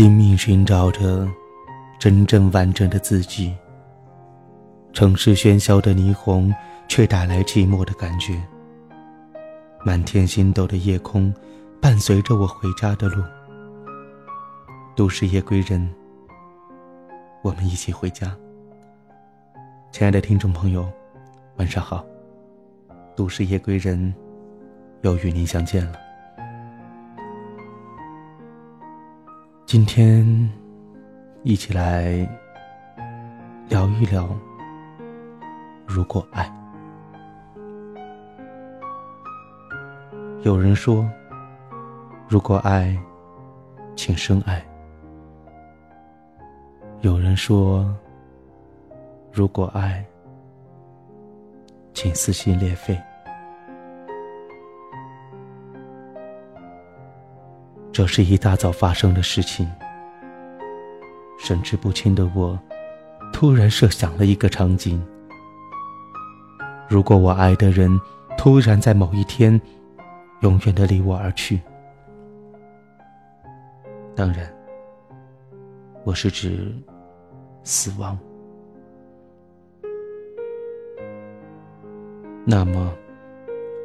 拼命寻找着真正完整的自己。城市喧嚣的霓虹，却带来寂寞的感觉。满天星斗的夜空，伴随着我回家的路。都市夜归人，我们一起回家。亲爱的听众朋友，晚上好。都市夜归人，又与您相见了。今天，一起来聊一聊，如果爱。有人说，如果爱，请深爱。有人说，如果爱，请撕心裂肺。这是一大早发生的事情。神志不清的我，突然设想了一个场景：如果我爱的人突然在某一天，永远的离我而去，当然，我是指死亡。那么，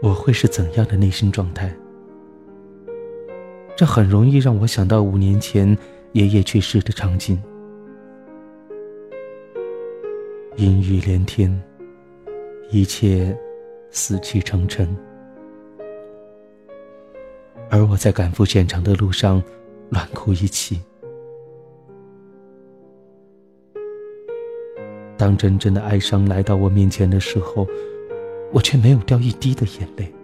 我会是怎样的内心状态？这很容易让我想到五年前爷爷去世的场景，阴雨连天，一切死气沉沉。而我在赶赴现场的路上，乱哭一气。当真正的哀伤来到我面前的时候，我却没有掉一滴的眼泪。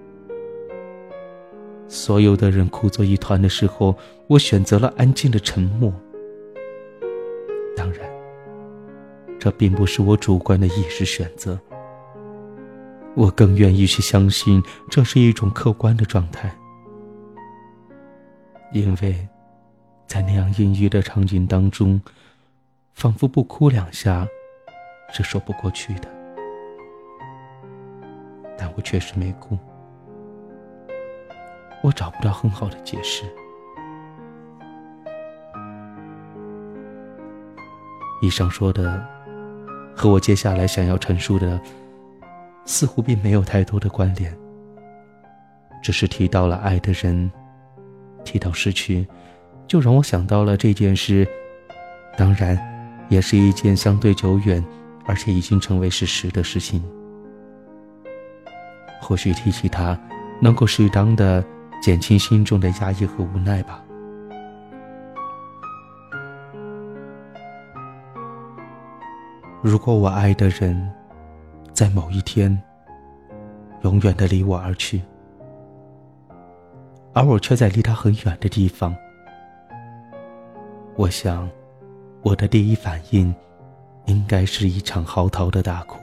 所有的人哭作一团的时候，我选择了安静的沉默。当然，这并不是我主观的意识选择。我更愿意去相信，这是一种客观的状态。因为，在那样阴郁的场景当中，仿佛不哭两下是说不过去的。但我确实没哭。我找不到很好的解释。以上说的，和我接下来想要陈述的，似乎并没有太多的关联。只是提到了爱的人，提到失去，就让我想到了这件事。当然，也是一件相对久远，而且已经成为事实的事情。或许提起它，能够适当的。减轻心中的压抑和无奈吧。如果我爱的人，在某一天，永远的离我而去，而我却在离他很远的地方，我想，我的第一反应，应该是一场嚎啕的大哭，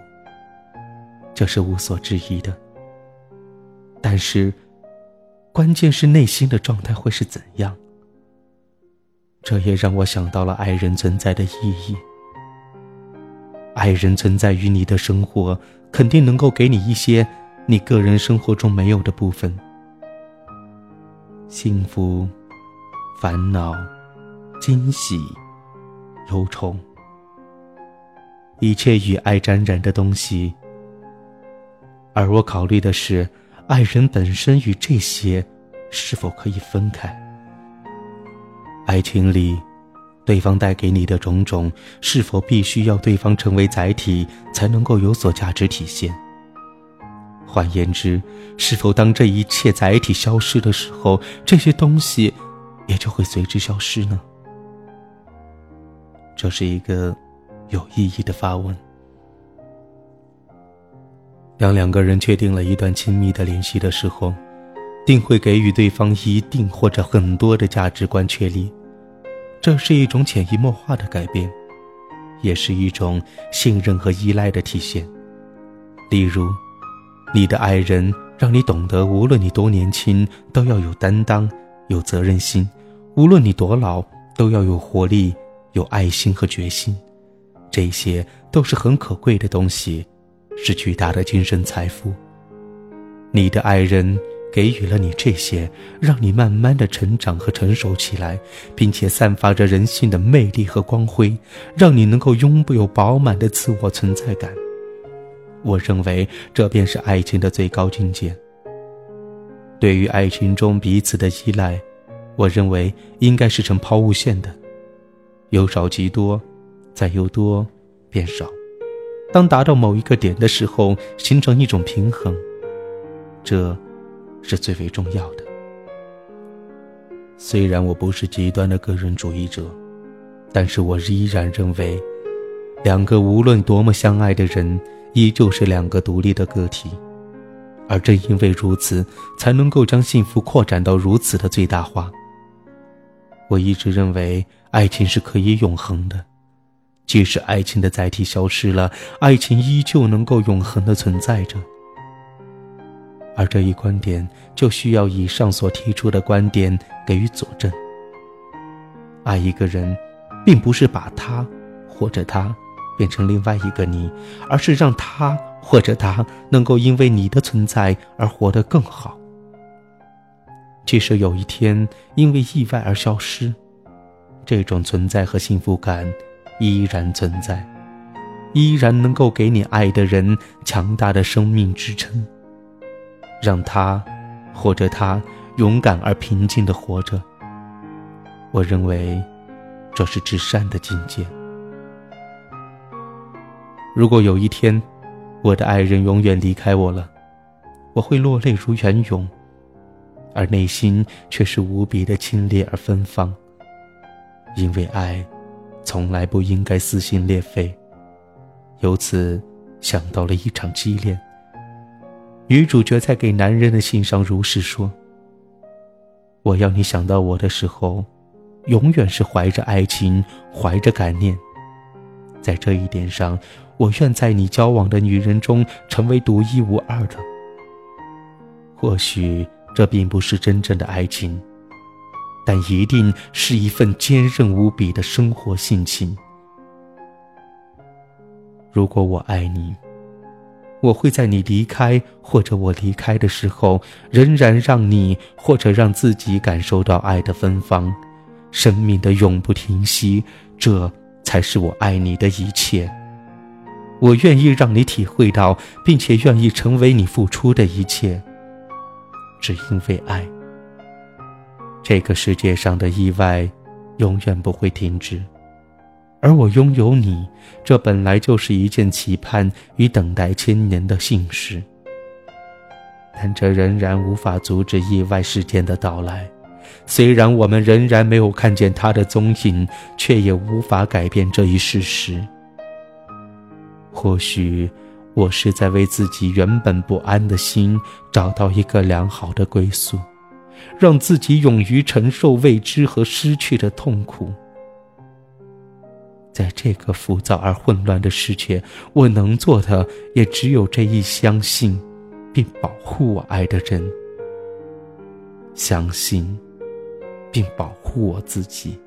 这是无所置疑的。但是。关键是内心的状态会是怎样？这也让我想到了爱人存在的意义。爱人存在于你的生活，肯定能够给你一些你个人生活中没有的部分：幸福、烦恼、惊喜、忧愁，一切与爱沾染的东西。而我考虑的是。爱人本身与这些是否可以分开？爱情里，对方带给你的种种，是否必须要对方成为载体才能够有所价值体现？换言之，是否当这一切载体消失的时候，这些东西也就会随之消失呢？这是一个有意义的发问。当两个人确定了一段亲密的联系的时候，定会给予对方一定或者很多的价值观确立，这是一种潜移默化的改变，也是一种信任和依赖的体现。例如，你的爱人让你懂得，无论你多年轻，都要有担当、有责任心；无论你多老，都要有活力、有爱心和决心。这些都是很可贵的东西。是巨大的精神财富。你的爱人给予了你这些，让你慢慢的成长和成熟起来，并且散发着人性的魅力和光辉，让你能够拥有饱满的自我存在感。我认为这便是爱情的最高境界。对于爱情中彼此的依赖，我认为应该是成抛物线的，由少及多，再由多变少。当达到某一个点的时候，形成一种平衡，这。是最为重要的。虽然我不是极端的个人主义者，但是我依然认为，两个无论多么相爱的人，依旧是两个独立的个体。而正因为如此，才能够将幸福扩展到如此的最大化。我一直认为，爱情是可以永恒的，即使爱情的载体消失了，爱情依旧能够永恒的存在着。而这一观点就需要以上所提出的观点给予佐证。爱一个人，并不是把他或者他变成另外一个你，而是让他或者他能够因为你的存在而活得更好。即使有一天因为意外而消失，这种存在和幸福感依然存在，依然能够给你爱的人强大的生命支撑。让他，或者他勇敢而平静的活着。我认为，这是至善的境界。如果有一天，我的爱人永远离开我了，我会落泪如泉涌，而内心却是无比的清冽而芬芳。因为爱，从来不应该撕心裂肺。由此，想到了一场激恋。女主角在给男人的信上如是说：“我要你想到我的时候，永远是怀着爱情，怀着感念。在这一点上，我愿在你交往的女人中成为独一无二的。或许这并不是真正的爱情，但一定是一份坚韧无比的生活性情。如果我爱你。”我会在你离开或者我离开的时候，仍然让你或者让自己感受到爱的芬芳，生命的永不停息。这才是我爱你的一切。我愿意让你体会到，并且愿意成为你付出的一切，只因为爱。这个世界上的意外，永远不会停止。而我拥有你，这本来就是一件期盼与等待千年的幸事。但这仍然无法阻止意外事件的到来。虽然我们仍然没有看见他的踪影，却也无法改变这一事实。或许，我是在为自己原本不安的心找到一个良好的归宿，让自己勇于承受未知和失去的痛苦。在这个浮躁而混乱的世界，我能做的也只有这一：相信，并保护我爱的人；相信，并保护我自己。